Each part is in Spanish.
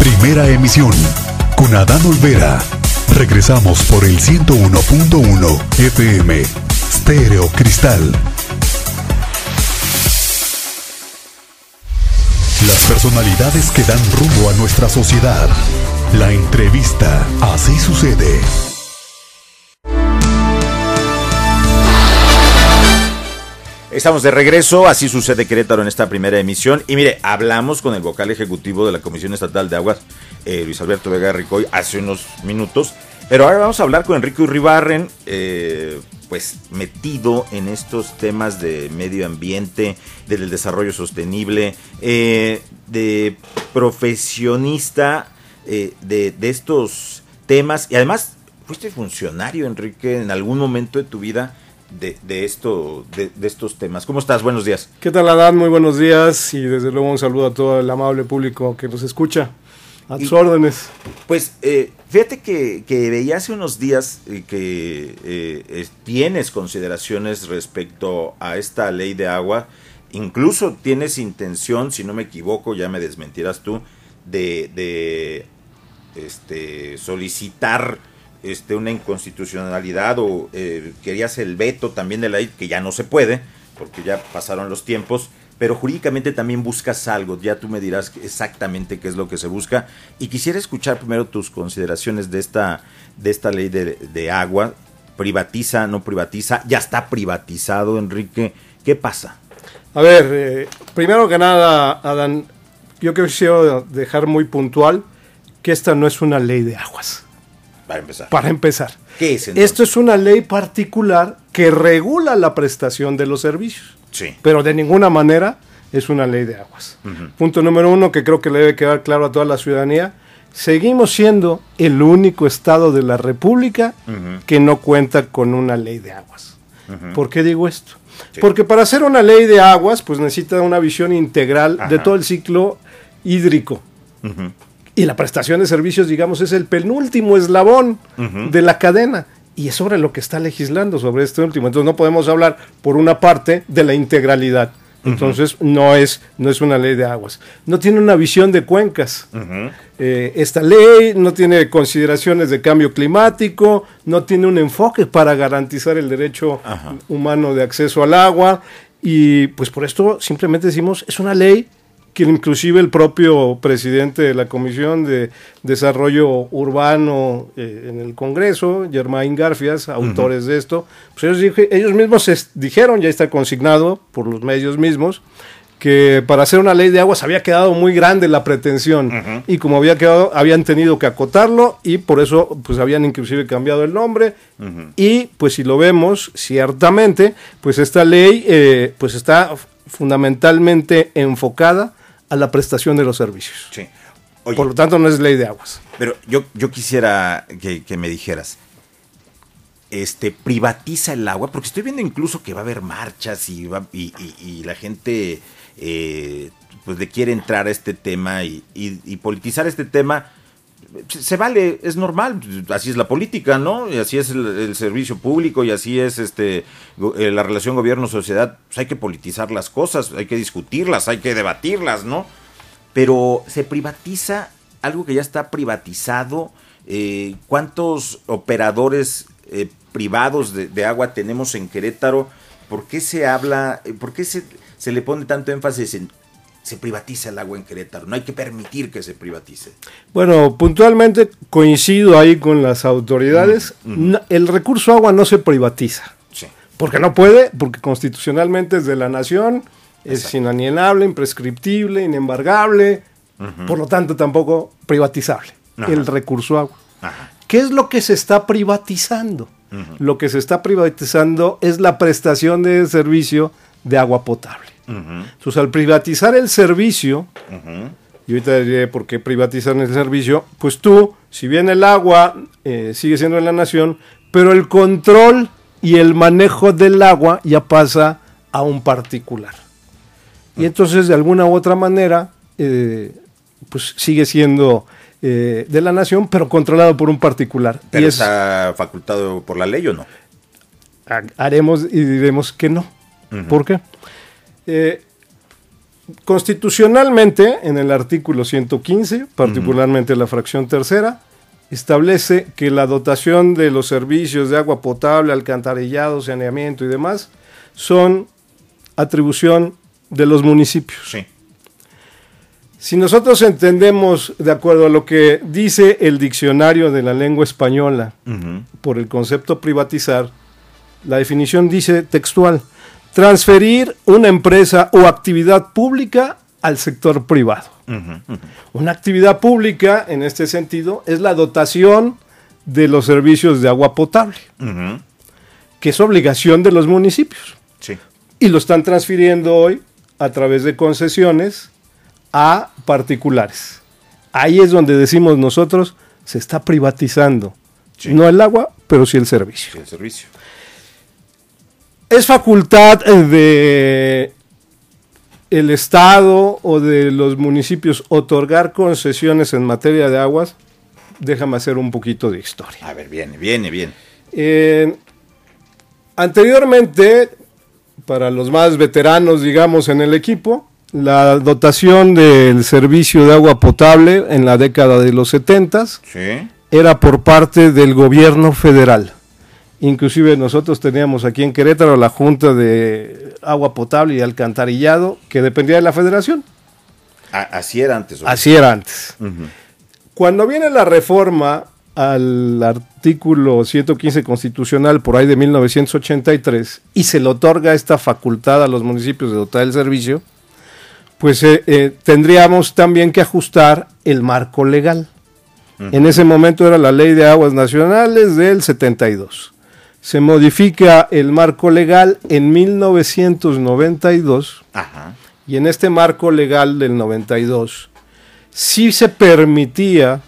Primera emisión con Adán Olvera. Regresamos por el 101.1 FM Stereo Cristal. Las personalidades que dan rumbo a nuestra sociedad. La entrevista. Así sucede. Estamos de regreso, así sucede Querétaro en esta primera emisión. Y mire, hablamos con el vocal ejecutivo de la Comisión Estatal de Aguas, eh, Luis Alberto Vega Ricoy, hace unos minutos. Pero ahora vamos a hablar con Enrique Uribarren, eh, pues metido en estos temas de medio ambiente, del desarrollo sostenible, eh, de profesionista de, de estos temas. Y además, fuiste funcionario, Enrique, en algún momento de tu vida de, esto, de, estos temas. ¿Cómo estás? Buenos días. ¿Qué tal, Adán? Muy buenos días y desde luego un saludo a todo el amable público que nos escucha. A tus órdenes. Pues eh, fíjate que, que, veía hace unos días eh, que eh, tienes consideraciones respecto a esta ley de agua. Incluso tienes intención, si no me equivoco, ya me desmentirás tú, de, de este, solicitar este, una inconstitucionalidad o eh, querías el veto también de la ley, que ya no se puede, porque ya pasaron los tiempos, pero jurídicamente también buscas algo, ya tú me dirás exactamente qué es lo que se busca. Y quisiera escuchar primero tus consideraciones de esta, de esta ley de, agua, privatiza, no privatiza, ya está privatizado, Enrique, ¿qué pasa? A ver, eh, primero que nada, Adán, yo quiero dejar muy puntual que esta no es una ley de aguas. Para empezar. Para empezar. ¿Qué es Esto es una ley particular que regula la prestación de los servicios. Sí. Pero de ninguna manera es una ley de aguas. Punto número uno que creo que le debe quedar claro a toda la ciudadanía. Seguimos siendo el único estado de la República que no cuenta con una ley de aguas. ¿Por qué digo esto? Porque para hacer una ley de aguas, pues necesita una visión integral de todo el ciclo hídrico. Y la prestación de servicios, digamos, es el penúltimo eslabón de la cadena. Y es sobre lo que está legislando, sobre este último. Entonces no podemos hablar, por una parte, de la integralidad. Entonces no es, no es una ley de aguas. No tiene una visión de cuencas. Eh, esta ley no tiene consideraciones de cambio climático, no tiene un enfoque para garantizar el derecho humano de acceso al agua. Y pues por esto simplemente decimos, es una ley que inclusive el propio presidente de la Comisión de Desarrollo Urbano eh, en el Congreso, Germain Garfias, autores de esto, pues ellos, ellos mismos dijeron, ya está consignado por los medios mismos, que para hacer una ley de aguas había quedado muy grande la pretensión y como había quedado habían tenido que acotarlo y por eso pues habían inclusive cambiado el nombre y pues si lo vemos ciertamente pues esta ley eh, pues está fundamentalmente enfocada a la prestación de los servicios. Sí. Por lo tanto, no es ley de aguas. Pero yo, yo quisiera que, me dijeras, este, privatiza el agua, porque estoy viendo incluso que va a haber marchas y, va, y, la gente eh, pues le quiere entrar a este tema y, politizar este tema. Se vale, es normal, así es la política, ¿no? Y así es el, servicio público y así es este eh, la relación gobierno-sociedad. Pues hay que politizar las cosas, hay que discutirlas, hay que debatirlas, ¿no? Pero se privatiza algo que ya está privatizado. Eh, ¿Cuántos operadores eh, privados de, agua tenemos en Querétaro? ¿Por qué se habla, por qué se, se le pone tanto énfasis en se privatiza el agua en Querétaro. No hay que permitir que se privatice. Bueno, puntualmente coincido ahí con las autoridades. el recurso agua no se privatiza. Sí. Porque no puede, porque constitucionalmente es de la nación, es inalienable, imprescriptible, inembargable, por lo tanto tampoco privatizable. El recurso agua. ¿Qué es lo que se está privatizando? Lo que se está privatizando es la prestación de servicio de agua potable. Entonces, al privatizar el servicio, y ahorita diré por qué privatizan el servicio, pues tú, si bien el agua eh, sigue siendo de la nación, pero el control y el manejo del agua ya pasa a un particular. Y entonces, de alguna u otra manera, eh, pues sigue siendo eh, de la nación, pero controlado por un particular. ¿Pero está facultado por la ley o no? Haremos y diremos que no. ¿Por qué? Eh, constitucionalmente, en el artículo 115, particularmente la fracción tercera, establece que la dotación de los servicios de agua potable, alcantarillado, saneamiento y demás son atribución de los municipios. Sí. Si nosotros entendemos, de acuerdo a lo que dice el diccionario de la lengua española, por el concepto privatizar, la definición dice textual, transferir una empresa o actividad pública al sector privado. Una actividad pública, en este sentido, es la dotación de los servicios de agua potable, que es obligación de los municipios. Sí. Y lo están transfiriendo hoy a través de concesiones a particulares. Ahí es donde decimos nosotros, se está privatizando. Sí. No el agua, pero sí el servicio. Sí, el servicio. Es facultad eh, de el Estado o de los municipios otorgar concesiones en materia de aguas. Déjame hacer un poquito de historia. A ver, viene, viene, viene. Eh, anteriormente, para los más veteranos, digamos, en el equipo, la dotación del servicio de agua potable en la década de los 70 Sí. era por parte del gobierno federal. Inclusive nosotros teníamos aquí en Querétaro la Junta de Agua Potable y Alcantarillado, que dependía de la federación. Así era antes. Así era antes. Cuando viene la reforma al artículo 115 constitucional por ahí de 1983 y se le otorga esta facultad a los municipios de dotar el servicio, pues eh, eh, tendríamos también que ajustar el marco legal. En ese momento era la ley de aguas nacionales del 72. Se modifica el marco legal en 1992 Ajá. y en este marco legal del 92 sí se permitía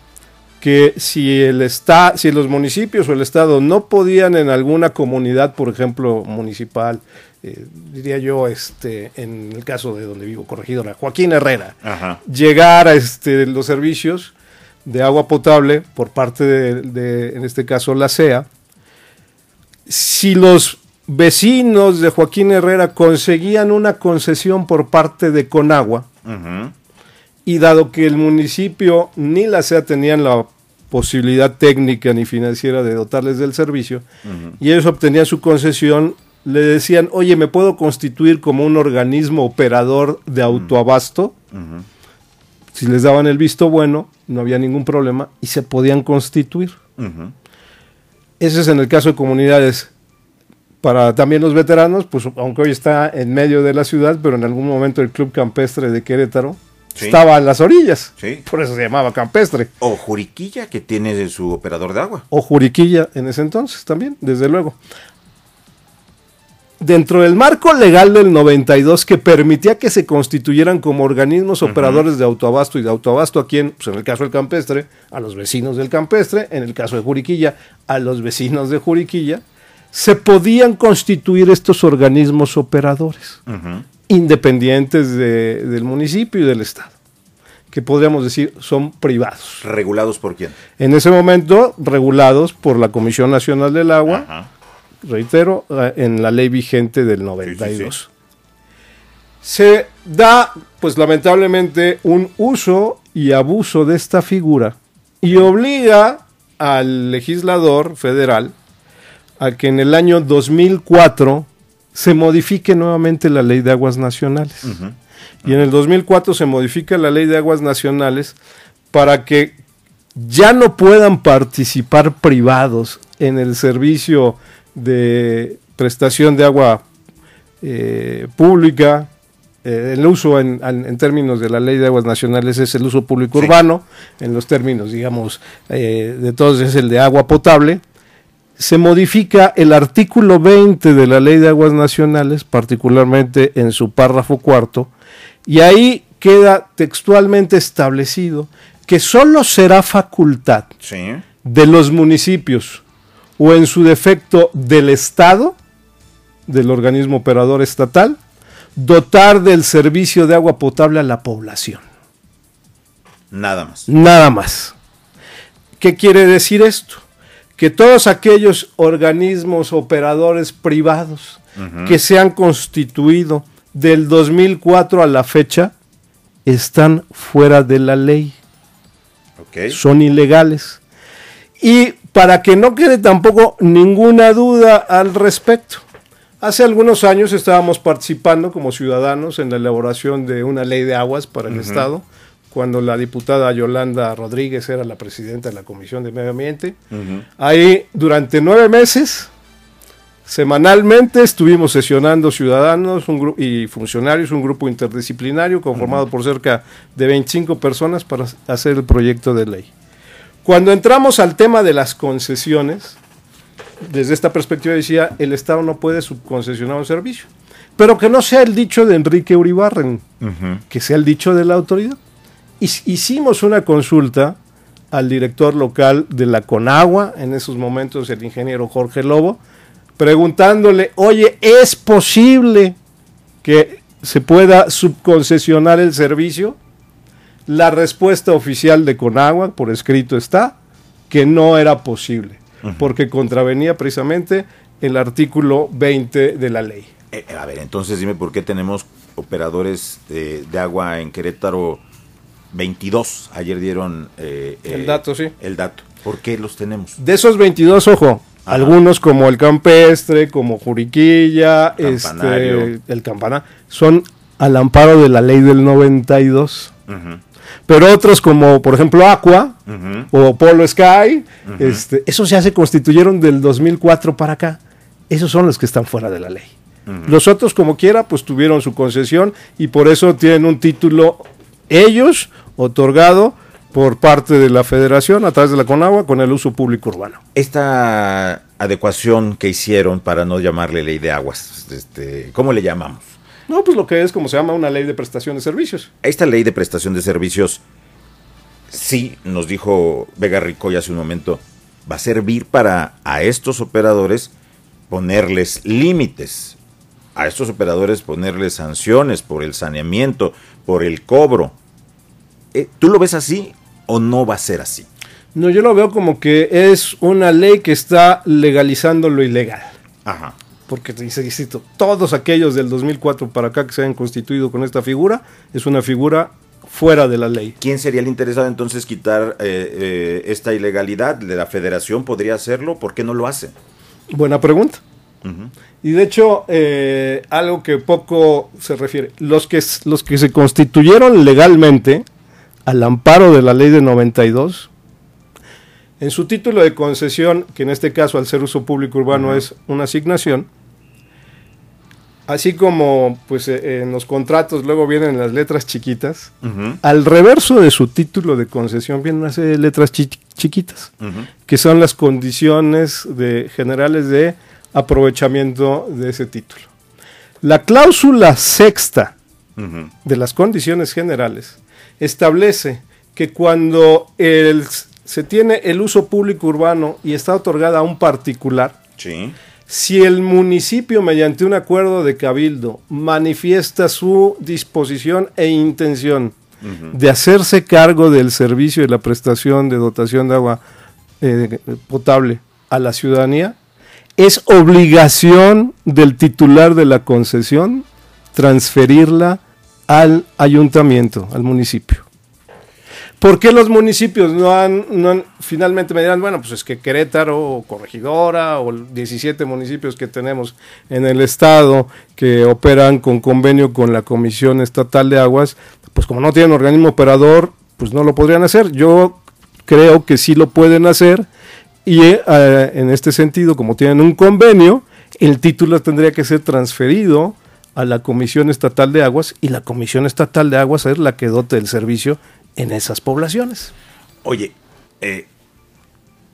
que si el esta- si los municipios o el estado no podían en alguna comunidad, por ejemplo, municipal, eh, diría yo, este, en el caso de donde vivo, corregidora, Joaquín Herrera, Ajá. llegar a este, los servicios de agua potable por parte de, de, en este caso, la CEA, si los vecinos de Joaquín Herrera conseguían una concesión por parte de Conagua, y dado que el municipio ni la CEA tenían la posibilidad técnica ni financiera de dotarles del servicio, y ellos obtenían su concesión, le decían, oye, ¿me puedo constituir como un organismo operador de autoabasto? Si les daban el visto bueno, no había ningún problema y se podían constituir. Ese es en el caso de comunidades. Para también los veteranos, pues aunque hoy está en medio de la ciudad, pero en algún momento el Club Campestre de Querétaro Sí. estaba en las orillas. Sí. Por eso se llamaba Campestre. O Juriquilla, que tiene su operador de agua. O Juriquilla en ese entonces también, desde luego. Dentro del marco legal del 92 que permitía que se constituyeran como organismos operadores de autoabasto y de autoabasto a quién, pues en el caso del campestre, a los vecinos del campestre, en el caso de Juriquilla, a los vecinos de Juriquilla, se podían constituir estos organismos operadores independientes de- del municipio y del Estado, que podríamos decir son privados. ¿Regulados por quién? En ese momento, regulados por la Comisión Nacional del Agua. Reitero, eh, en la ley vigente del 92. Sí, Se da, pues lamentablemente, un uso y abuso de esta figura y obliga al legislador federal a que en el año 2004 se modifique nuevamente la ley de aguas nacionales. Y en el 2004 se modifica la ley de aguas nacionales para que ya no puedan participar privados en el servicio de prestación de agua eh, pública. Eh, el uso en, en- términos de la ley de aguas nacionales es el uso público Sí. urbano, en los términos, digamos, eh, de todos es el de agua potable. Se modifica el artículo 20 de la ley de aguas nacionales, particularmente en su párrafo cuarto, y ahí queda textualmente establecido que solo será facultad Sí. de los municipios o en su defecto del Estado, del organismo operador estatal, dotar del servicio de agua potable a la población. Nada más. Nada más. ¿Qué quiere decir esto? Que todos aquellos organismos operadores privados que se han constituido del 2004 a la fecha están fuera de la ley. Son ilegales. Y para que no quede tampoco ninguna duda al respecto, hace algunos años estábamos participando como ciudadanos en la elaboración de una ley de aguas para el Estado, cuando la diputada Yolanda Rodríguez era la presidenta de la Comisión de Medio Ambiente. Ahí durante nueve meses Semanalmente estuvimos sesionando ciudadanos y funcionarios, un grupo interdisciplinario conformado por cerca de 25 personas para hacer el proyecto de ley. Cuando entramos al tema de las concesiones, desde esta perspectiva decía, el Estado no puede subconcesionar un servicio, pero que no sea el dicho de Enrique Uribarren, que sea el dicho de la autoridad. Hicimos una consulta al director local de la Conagua, en esos momentos el ingeniero Jorge Lobo, preguntándole, oye, ¿es posible que se pueda subconcesionar el servicio? La respuesta oficial de Conagua, por escrito está, que no era posible, porque contravenía precisamente el artículo 20 de la ley. Eh, a ver, entonces dime por qué tenemos operadores de, agua en Querétaro 22. Ayer dieron eh, el dato, sí. El dato. ¿Por qué los tenemos? De esos 22, ojo, algunos como el campestre, como Juriquilla, este, el campana, son al amparo de la ley del 92. Pero otros como por ejemplo Aqua o Polo Sky, este, esos ya se constituyeron del 2004 para acá. Esos son los que están fuera de la ley. Los otros como quiera pues tuvieron su concesión y por eso tienen un título ellos otorgado por parte de la federación a través de la Conagua con el uso público urbano. Esta adecuación que hicieron para no llamarle ley de aguas, este, ¿cómo le llamamos? No, pues lo que es como se llama una ley de prestación de servicios. Esta ley de prestación de servicios, sí, nos dijo Vega Ricoy hace un momento, va a servir para a estos operadores ponerles límites, a estos operadores ponerles sanciones por el saneamiento, por el cobro. Eh, ¿Tú lo ves así o no va a ser así? No, yo lo veo como que es una ley que está legalizando lo ilegal. Ajá. Porque dice, todos aquellos del 2004 para acá que se han constituido con esta figura, es una figura fuera de la ley. ¿Quién sería el interesado entonces quitar eh, eh, esta ilegalidad? ¿De la federación podría hacerlo? ¿Por qué no lo hace? Buena pregunta. Y de hecho, eh, algo que poco se refiere, los que, los que se constituyeron legalmente al amparo de la ley de 92, en su título de concesión, que en este caso al ser uso público urbano es una asignación, así como pues eh, en los contratos luego vienen las letras chiquitas, al reverso de su título de concesión vienen unas letras chiquitas, que son las condiciones de, generales de aprovechamiento de ese título. La cláusula sexta de las condiciones generales establece que cuando se tiene el uso público urbano y está otorgada a un particular, si el municipio mediante un acuerdo de cabildo manifiesta su disposición e intención de hacerse cargo del servicio y la prestación de dotación de agua eh, potable a la ciudadanía, es obligación del titular de la concesión transferirla al ayuntamiento, al municipio. ¿Por qué los municipios no han, finalmente me dirán, bueno, pues es que Querétaro o Corregidora o 17 municipios que tenemos en el estado que operan con convenio con la Comisión Estatal de Aguas, pues como no tienen organismo operador, pues no lo podrían hacer. Yo creo que sí lo pueden hacer y eh, en este sentido, como tienen un convenio, el título tendría que ser transferido a la Comisión Estatal de Aguas y la Comisión Estatal de Aguas es la que dote el servicio en esas poblaciones. Oye, eh,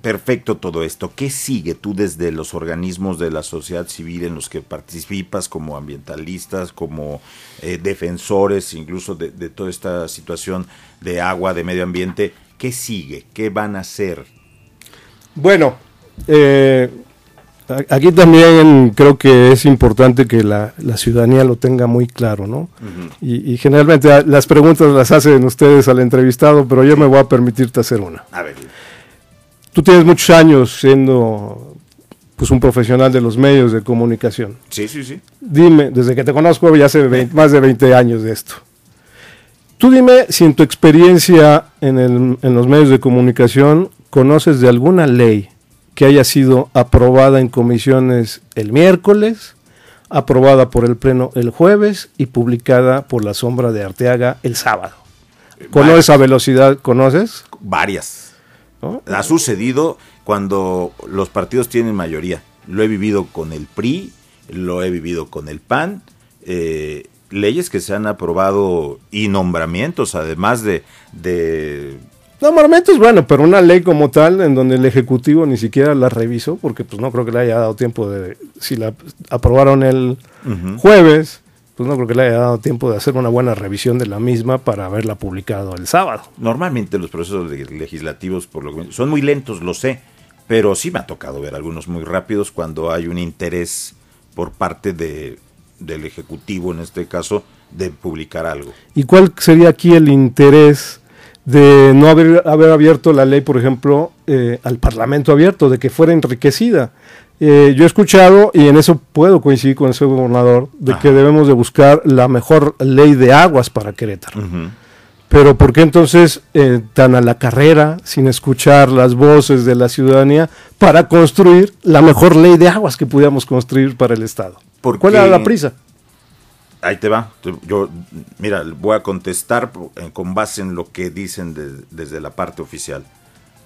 perfecto todo esto. ¿Qué sigue tú desde los organismos de la sociedad civil en los que participas como ambientalistas, como eh, defensores incluso de, toda esta situación de agua, de medio ambiente? ¿Qué sigue? ¿Qué van a hacer? Bueno, eh, Aquí también creo que es importante que la, ciudadanía lo tenga muy claro, ¿no? y, generalmente las preguntas las hacen ustedes al entrevistado, pero yo me voy a permitirte hacer una. A ver. Tú tienes muchos años siendo pues un profesional de los medios de comunicación. Sí, sí, sí. Dime, desde que te conozco ya hace 20 más de 20 años de esto. Tú dime si en tu experiencia en, el- en los medios de comunicación conoces de alguna ley que haya sido aprobada en comisiones el miércoles, aprobada por el Pleno el jueves y publicada por la sombra de Arteaga el sábado. ¿Con Varias. esa velocidad conoces? Varias. ¿No? Ha sucedido cuando los partidos tienen mayoría. Lo he vivido con el PRI, lo he vivido con el PAN. eh, leyes que se han aprobado y nombramientos, además de, de Normalmente es bueno, pero una ley como tal, en donde el Ejecutivo ni siquiera la revisó, porque pues no creo que le haya dado tiempo de, si la aprobaron el jueves, pues no creo que le haya dado tiempo de hacer una buena revisión de la misma para haberla publicado el sábado. Normalmente los procesos le- legislativos por lo que- son muy lentos, lo sé, pero sí me ha tocado ver algunos muy rápidos cuando hay un interés por parte de, del Ejecutivo, en este caso, de publicar algo. ¿Y cuál sería aquí el interés de no haber, haber abierto la ley, por ejemplo, eh, al Parlamento abierto, de que fuera enriquecida? Eh, yo he escuchado, y en eso puedo coincidir con el señor gobernador, de Ajá. que debemos de buscar la mejor ley de aguas para Querétaro. Pero ¿por qué entonces eh, tan a la carrera, sin escuchar las voces de la ciudadanía, para construir la mejor ley de aguas que pudiéramos construir para el Estado? Porque- ¿Cuál era la prisa? Ahí te va. Yo, mira, voy a contestar con base en lo que dicen de- desde la parte oficial.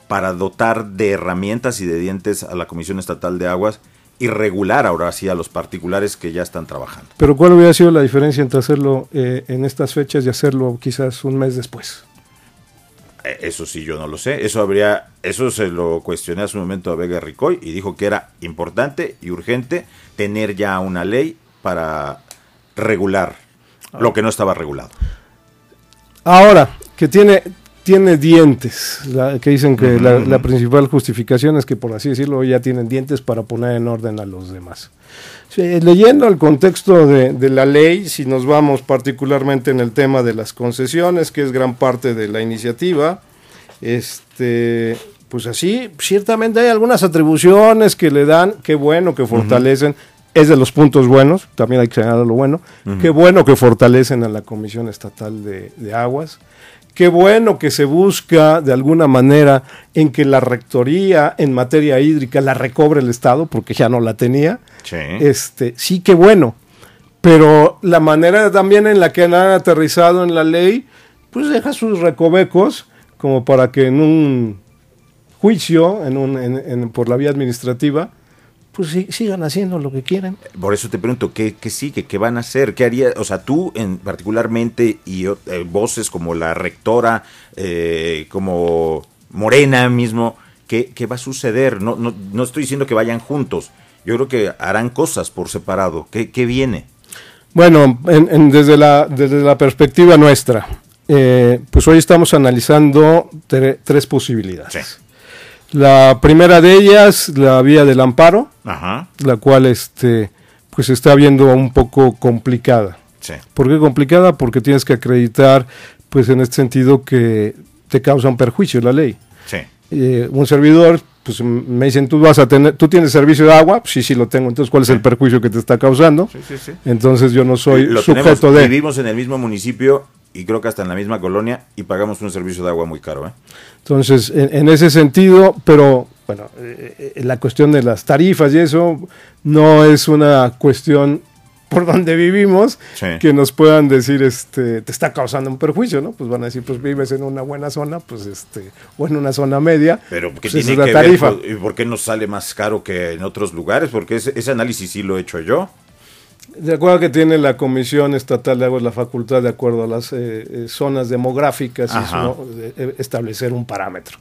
Para dotar de herramientas y de dientes a la Comisión Estatal de Aguas y regular ahora sí a los particulares que ya están trabajando. Pero ¿cuál hubiera sido la diferencia entre hacerlo eh, en estas fechas y hacerlo quizás un mes después? Eh, Eso sí, yo no lo sé. Eso habría, eso se lo cuestioné hace un momento a Vega Ricoy y dijo que era importante y urgente tener ya una ley para regular lo que no estaba regulado. Ahora, que tiene, tiene dientes, la- que dicen que la, la principal justificación es que, por así decirlo, ya tienen dientes para poner en orden a los demás. Sí, leyendo el contexto de, de la ley, si nos vamos particularmente en el tema de las concesiones, que es gran parte de la iniciativa, este, pues así, ciertamente hay algunas atribuciones que le dan, qué bueno que fortalecen, es de los puntos buenos, también hay que señalar lo bueno, qué bueno que fortalecen a la Comisión Estatal de, de Aguas, qué bueno que se busca de alguna manera en que la rectoría en materia hídrica la recobre el Estado, porque ya no la tenía, Sí. este, sí que bueno, pero la manera también en la que han aterrizado en la ley, pues deja sus recovecos como para que en un juicio, en un, en- en- por la vía administrativa, pues sí- sigan haciendo lo que quieren. Por eso te pregunto, ¿qué, qué sigue? ¿Qué van a hacer? ¿Qué haría? O sea, tú en particularmente y eh, voces como la rectora, eh, como Morena mismo, ¿qué, qué va a suceder? No, no, no estoy diciendo que vayan juntos. Yo creo que harán cosas por separado. ¿Qué, qué viene? Bueno, en- en- desde, la, desde la perspectiva nuestra, eh, pues hoy estamos analizando tre- tres posibilidades. Sí. La primera de ellas, la vía del amparo, Ajá. la cual este, pues se está viendo un poco complicada. Sí. ¿Por qué complicada? Porque tienes que acreditar, pues en este sentido, que te causa un perjuicio la ley. Sí. Eh, un servidor, pues me dicen, tú vas a tener, tú tienes servicio de agua, pues sí, sí lo tengo. Entonces, ¿cuál es el perjuicio que te está causando? Sí, sí, sí. Entonces yo no soy Lo sujeto tenemos, de. Vivimos en el mismo municipio y creo que hasta en la misma colonia y pagamos un servicio de agua muy caro. ¿eh? Entonces, en, en ese sentido, pero bueno, eh, eh, la cuestión de las tarifas y eso no es una cuestión por donde vivimos Sí. que nos puedan decir, este, te está causando un perjuicio, ¿no? Pues van a decir, pues vives en una buena zona, pues este, o en una zona media, Pero ¿qué pues esa tiene es la que tarifa. ver? ¿Y por qué nos sale más caro que en otros lugares? Porque ese, ese análisis sí lo he hecho yo. De acuerdo que tiene la Comisión Estatal de Aguas la facultad, de acuerdo a las eh, eh, zonas demográficas, de- eh, establecer un parámetro,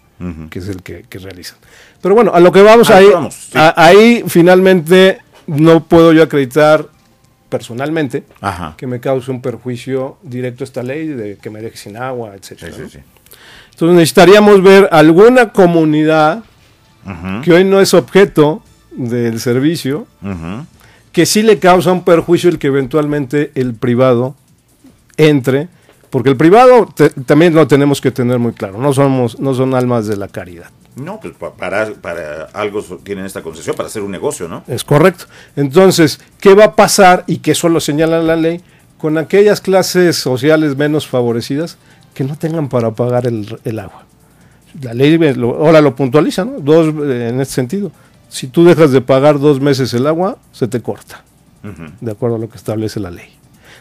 que es el que, que realizan. Pero bueno, a lo que vamos ahí, que vamos, sí. a- ahí finalmente no puedo yo acreditar personalmente Ajá. que me cause un perjuicio directo a esta ley de que me deje sin agua, etcétera. sí, ¿no? sí. Entonces necesitaríamos ver alguna comunidad que hoy no es objeto del servicio, que sí le causa un perjuicio el que eventualmente el privado entre, porque el privado te- también lo tenemos que tener muy claro, no somos, no son almas de la caridad. No, pues para, para algo tienen esta concesión, para hacer un negocio, ¿no? Es correcto. Entonces, ¿qué va a pasar? Y que eso lo señala la ley, con aquellas clases sociales menos favorecidas que no tengan para pagar el, el agua. La ley ahora lo puntualiza, ¿no? Dos, eh, en este sentido. Si tú dejas de pagar dos meses el agua, se te corta, de acuerdo a lo que establece la ley.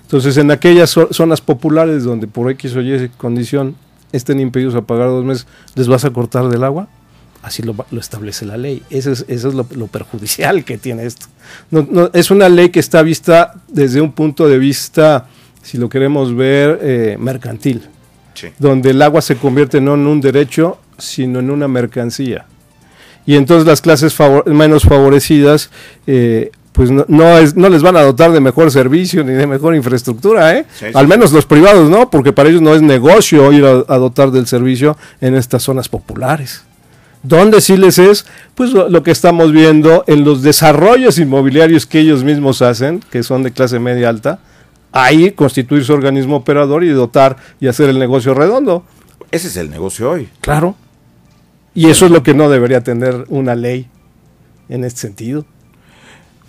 Entonces, en aquellas zonas populares donde por X o Y condición estén impedidos a pagar dos meses, ¿les vas a cortar del agua? Así lo, establece la ley. Eso es, eso es lo, perjudicial que tiene esto. No, es una ley que está vista desde un punto de vista, si lo queremos ver, eh, mercantil donde el agua se convierte no en un derecho, sino en una mercancía. Y entonces las clases menos favorecidas, eh, pues no, no, les van a dotar de mejor servicio ni de mejor infraestructura, ¿eh? Al menos los privados, ¿no? Porque para ellos no es negocio ir a, dotar del servicio en estas zonas populares. ¿Dónde sí les es? Pues lo, que estamos viendo en los desarrollos inmobiliarios que ellos mismos hacen, que son de clase media alta, ahí constituir su organismo operador y dotar y hacer el negocio redondo. Ese es el negocio hoy. Claro. Y eso es lo que no debería tener una ley en este sentido.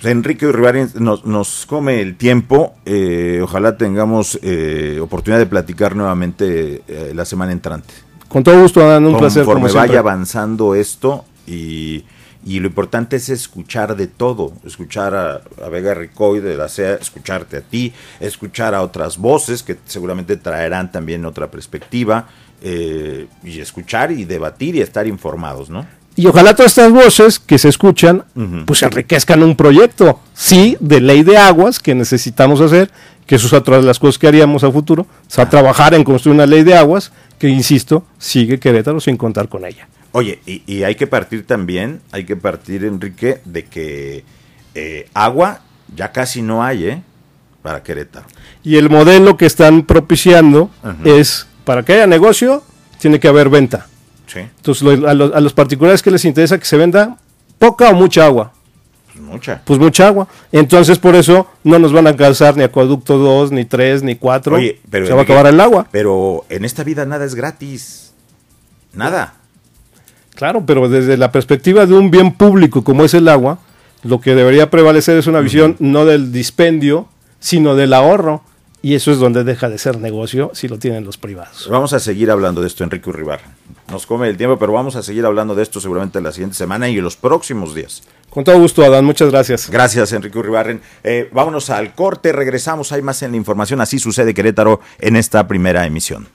Pues, Enrique Uribarri nos, nos, come el tiempo. Eh, ojalá tengamos eh, oportunidad de platicar nuevamente eh, la semana entrante. Con todo gusto, Dan, un placer. Conforme vaya avanzando esto y y lo importante es escuchar de todo, escuchar a, Vega Ricoy de la CEA, escucharte a ti, escuchar a otras voces que seguramente traerán también otra perspectiva, eh, y escuchar y debatir y estar informados, ¿no? Y ojalá todas estas voces que se escuchan, pues enriquezcan un proyecto, sí, de ley de aguas que necesitamos hacer, que eso es otra de las cosas que haríamos a futuro, o sea, trabajar en construir una ley de aguas que, insisto, sigue Querétaro sin contar con ella. Oye, y, hay que partir también, hay que partir, Enrique, de que eh, agua ya casi no hay, ¿eh? Para Querétaro. Y el modelo que están propiciando es, para que haya negocio, tiene que haber venta. Sí. Entonces, a, los, particulares que les interesa que se venda poca o mucha agua. Mucha. Pues mucha agua. Entonces, por eso no nos van a alcanzar ni acueducto 2, ni 3, ni 4. Oye, pero se va a acabar el agua. Pero en esta vida nada es gratis. Nada. Claro, pero desde la perspectiva de un bien público como es el agua, lo que debería prevalecer es una visión no del dispendio, sino del ahorro. Y eso es donde deja de ser negocio si lo tienen los privados. Vamos a seguir hablando de esto, Enrique Urribar. Nos come el tiempo, pero vamos a seguir hablando de esto seguramente la siguiente semana y en los próximos días. Con todo gusto, Adán. Muchas gracias. Gracias, Enrique Urribarren. Eh, vámonos al corte, regresamos. Hay más en la información. Así sucede Querétaro en esta primera emisión.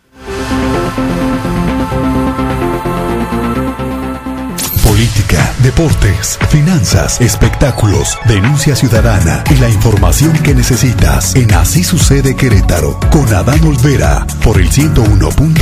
política, deportes, finanzas, espectáculos, denuncia ciudadana y la información que necesitas en Así sucede Querétaro con Adán Olvera por el 101.